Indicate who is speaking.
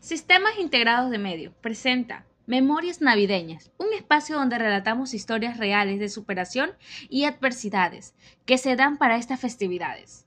Speaker 1: Sistemas Integrados de Medios presenta Memorias Navideñas, un espacio donde relatamos historias reales de superación y adversidades que se dan para estas festividades.